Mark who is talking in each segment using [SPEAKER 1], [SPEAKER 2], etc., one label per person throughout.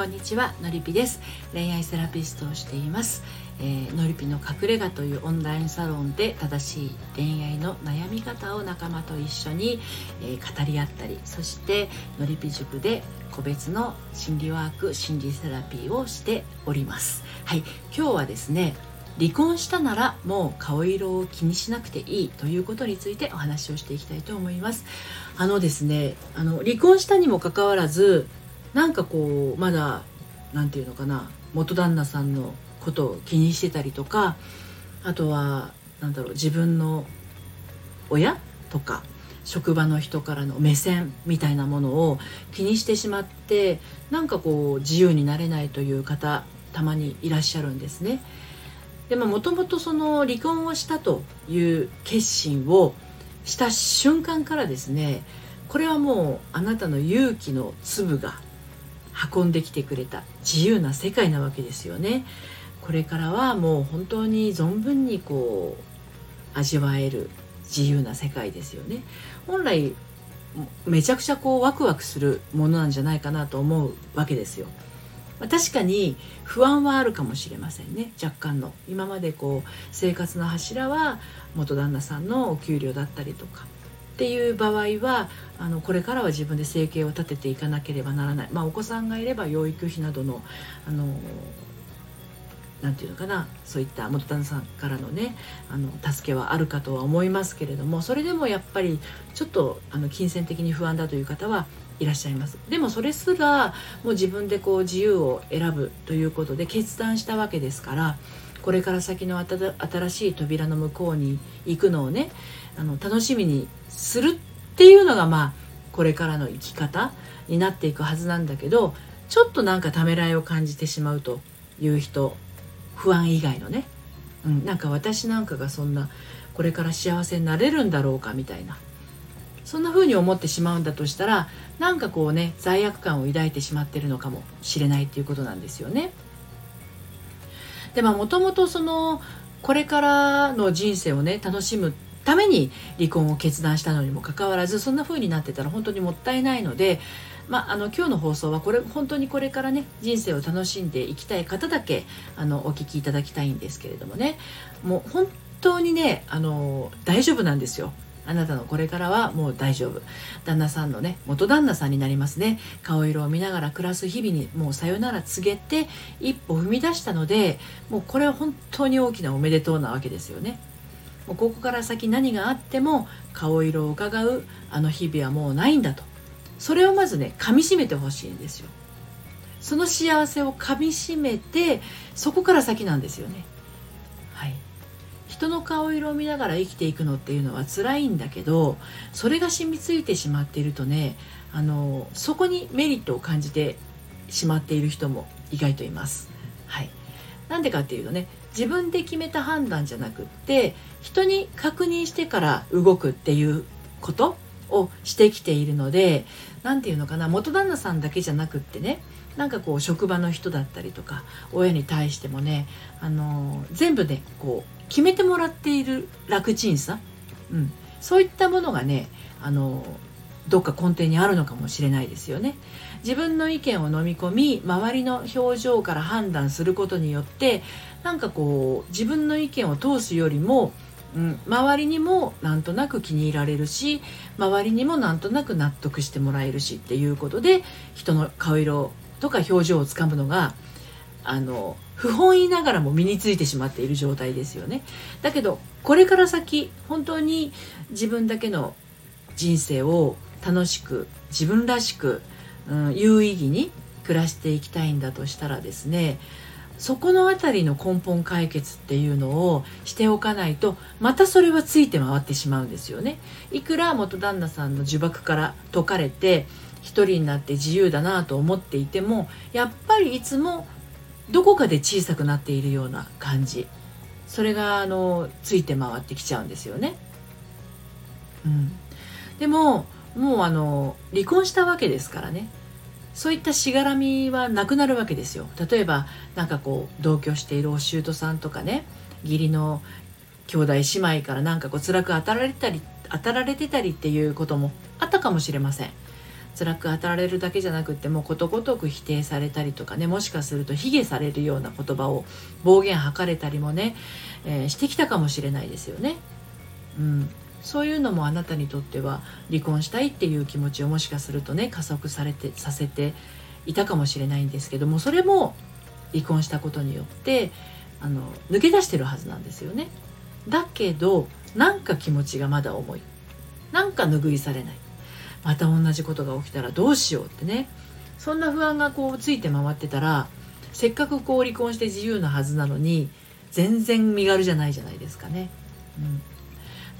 [SPEAKER 1] こんにちはのりぴです。恋愛セラピストをしています。えー、のりぴの隠れ家というオンラインサロンで正しい恋愛の悩み方を仲間と一緒に、えー、語り合ったりそしてのりぴ塾で個別の心理ワーク心理セラピーをしております。はい。今日はですね離婚したならもう顔色を気にしなくていいということについてお話をしていきたいと思います。あのですねあの離婚したにもかかわらずなんかこうまだ何て言うのかな元旦那さんのことを気にしてたりとかあとは何だろう自分の親とか職場の人からの目線みたいなものを気にしてしまってなんかこう自由になれないという方たまにいらっしゃるんですね。でもともとその離婚をしたという決心をした瞬間からですねこれはもうあなたの勇気の粒が運んできてくれた自由な世界なわけですよね。これからはもう本当に存分にこう味わえる自由な世界ですよね。本来めちゃくちゃこうワクワクするものなんじゃないかなと思うわけですよ。ま確かに不安はあるかもしれませんね若干の今までこう生活の柱は元旦那さんのお給料だったりとかっていう場合はあのこれからは自分で生計を立てていかなければならない、まあ、お子さんがいれば養育費などのあのなんていうのかな。そういった元旦さんからのねあの助けはあるかとは思いますけれどもそれでもやっぱりちょっとあの金銭的に不安だという方はいらっしゃいます。でもそれすらもう自分でこう自由を選ぶということで決断したわけですからこれから先の新しい扉の向こうに行くのをねあの楽しみにするっていうのがまあこれからの生き方になっていくはずなんだけどちょっとなんかためらいを感じてしまうという人不安以外のね、うん、なんか私なんかがそんなこれから幸せになれるんだろうかみたいな。そんな風に思ってしまうんだとしたらなんかこうね罪悪感を抱いてしまってるのかもしれないっていうことなんですよね。でまあもともとそのこれからの人生をね楽しむために離婚を決断したのにもかかわらずそんな風になってたら本当にもったいないのでまあ、あの今日の放送はこれ本当にこれからね人生を楽しんでいきたい方だけあのお聞きいただきたいんですけれどもねもう本当にねあの大丈夫なんですよ。あなたのこれからはもう大丈夫。旦那さんのね元旦那さんになりますね。顔色を見ながら暮らす日々にもうさよなら告げて一歩踏み出したのでもうこれは本当に大きなおめでとうなわけですよね。もうここから先何があっても顔色を伺うあの日々はもうないんだと。それをまずね噛みしめてほしいんですよ。その幸せを噛みしめてそこから先なんですよね。はい。人の顔色を見ながら生きていくのっていうのは辛いんだけどそれが染みついてしまっているとねあのそこにメリットを感じてしまっている人も意外といます。はい。なんでかっていうとね自分で決めた判断じゃなくって人に確認してから動くっていうことをしてきているので何て言うのかな元旦那さんだけじゃなくってねなんかこう職場の人だったりとか親に対してもねあの全部ねこう決めてもらっている楽ちんさ、うん、そういったものがねあのどっか根底にあるのかもしれないですよね。自分の意見を飲み込み周りの表情から判断することによってなんかこう自分の意見を通すよりもうん、周りにもなんとなく気に入られるし周りにもなんとなく納得してもらえるしっていうことで人の顔色とか表情をつかむのがあの不本意ながらも身についてしまっている状態ですよね。だけどこれから先本当に自分だけの人生を楽しく自分らしく、うん、有意義に暮らしていきたいんだとしたらですねそこの辺りの根本解決っていうのをしておかないとまたそれはついて回ってしまうんですよねいくら元旦那さんの呪縛から解かれて一人になって自由だなと思っていてもやっぱりいつもどこかで小さくなっているような感じ。それがあのついて回ってきちゃうんですよね。うん、でももうあの離婚したわけですからね。そういったしがらみはなくなるわけですよ。例えば何かこう同居しているお舅さんとかね。義理の兄弟姉妹からなんかこう辛く当たられたり当たられてたりっていうこともあったかもしれません。辛く当たられるだけじゃなくってもうことごとく否定されたりとかねもしかすると卑下されるような言葉を暴言吐かれたりもね、えー、してきたかもしれないですよね。うん、そういうのもあなたにとっては離婚したいっていう気持ちをもしかするとね加速されてさせていたかもしれないんですけどもそれも離婚したことによってあの抜け出してるはずなんですよね。だけどなんか気持ちがまだ重いなんか拭いされないまた同じことが起きたらどうしようってね。そんな不安がこうついて回ってたらせっかくこう離婚して自由なはずなのに全然身軽じゃないじゃないですかね。うん、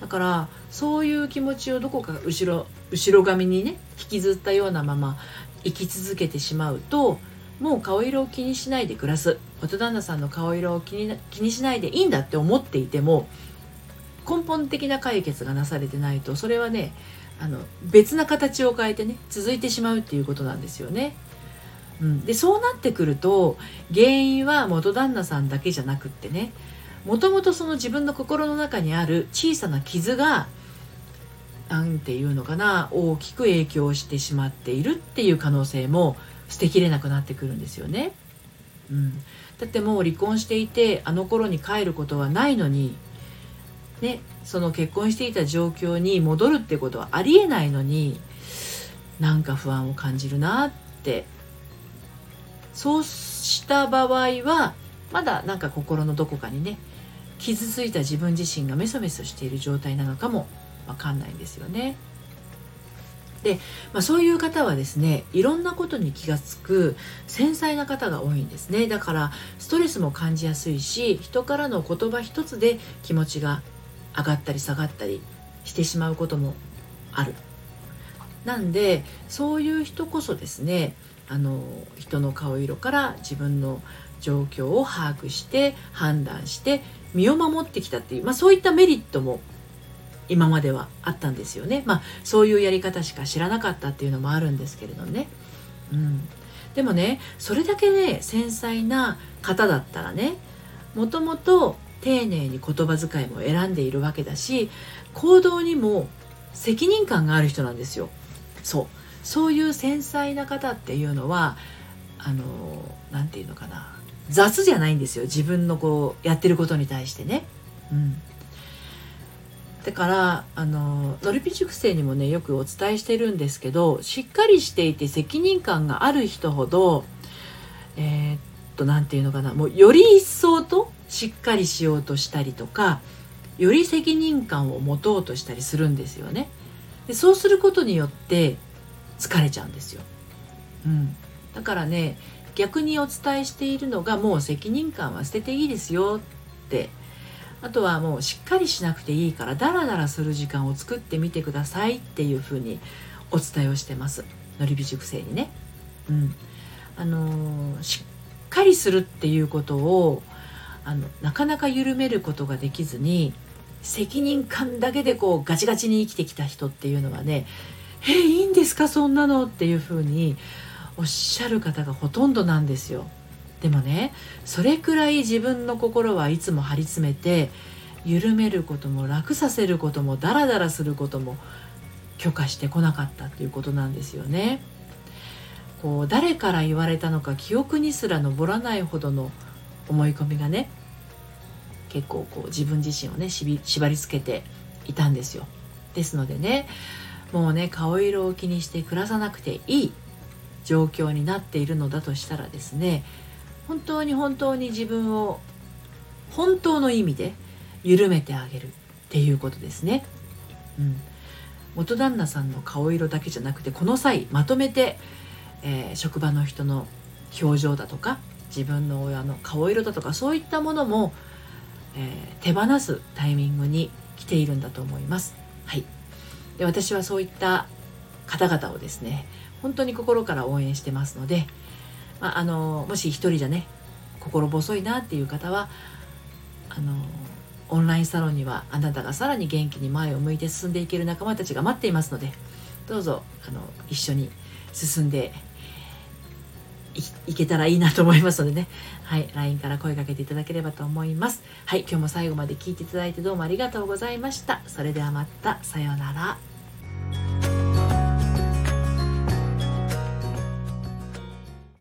[SPEAKER 1] だからそういう気持ちをどこか後ろ後ろ髪にね引きずったようなまま生き続けてしまうともう顔色を気にしないで暮らす。元旦那さんの顔色を気に気にしないでいいんだって思っていても根本的な解決がなされてないとそれはねあの別な形を変えてね続いてしまうっていうことなんですよね。うん、でそうなってくると原因は元旦那さんだけじゃなくってねもともとその自分の心の中にある小さな傷が何て言うのかな大きく影響してしまっているっていう可能性も捨てきれなくなってくるんですよね。うん、だってもう離婚していてあの頃に帰ることはないのに、ね、その結婚していた状況に戻るってことはありえないのになんか不安を感じるなってそうした場合はまだなんか心のどこかにね傷ついた自分自身がメソメソしている状態なのかもわかんないんですよね。で、まあ、そういう方はですねいろんなことに気が付く繊細な方が多いんですねだからストレスも感じやすいし人からの言葉一つで気持ちが上がったり下がったりしてしまうこともある。なんでそういう人こそですねあの人の顔色から自分の状況を把握して判断して身を守ってきたっていう、まあ、そういったメリットも今まではあったんですよね。まあそういうやり方しか知らなかったっていうのもあるんですけれどね、うん、でもねそれだけね繊細な方だったらねもともと丁寧に言葉遣いも選んでいるわけだし行動にも責任感がある人なんですよ。そう。そういう繊細な方っていうのはあの何て言うのかな。雑じゃないんですよ。自分のこうやってることに対してね。うん。だからあのノリピ塾生にもねよくお伝えしてるんですけどしっかりしていて責任感がある人ほどえー、っと何て言うのかな。もうより一層としっかりしようとしたりとかより責任感を持とうとしたりするんですよね。でそうすることによって疲れちゃうんですよ。うん、だからね逆にお伝えしているのがもう責任感は捨てていいですよってあとはもうしっかりしなくていいからダラダラする時間を作ってみてくださいっていうふうにお伝えをしてますのりび塾生にね。うん、あのー、しっかりするっていうことをあのなかなか緩めることができずに責任感だけでこうガチガチに生きてきた人っていうのはね「えいいんですか？そんなの?」っていうふうにおっしゃる方がほとんどなんですよ。でもねそれくらい自分の心はいつも張り詰めて緩めることも楽させることもダラダラすることも許可してこなかったっていうことなんですよね。こう誰から言われたのか記憶にすら上らないほどの思い込みがね結構こう自分自身をね縛りつけていたんですよ。ですのでねもうね顔色を気にして暮らさなくていい状況になっているのだとしたらですね本当に本当に自分を本当の意味で緩めてあげるっていうことですね。うん、元旦那さんの顔色だけじゃなくてこの際まとめて、えー、職場の人の表情だとか自分の親の顔色だとかそういったものも、えー、手放すタイミングに来ているんだと思います。はい、で私はそういった方々をですね本当に心から応援してますのでまあ、あのもし一人じゃね心細いなっていう方はあのオンラインサロンにはあなたがさらに元気に前を向いて進んでいける仲間たちが待っていますのでどうぞあの一緒に進んでいけたらいいなと思いますのでね、はい、LINE から声かけていただければと思います。はい、今日も最後まで聞いていただいてどうもありがとうございました。それではまた、さようなら。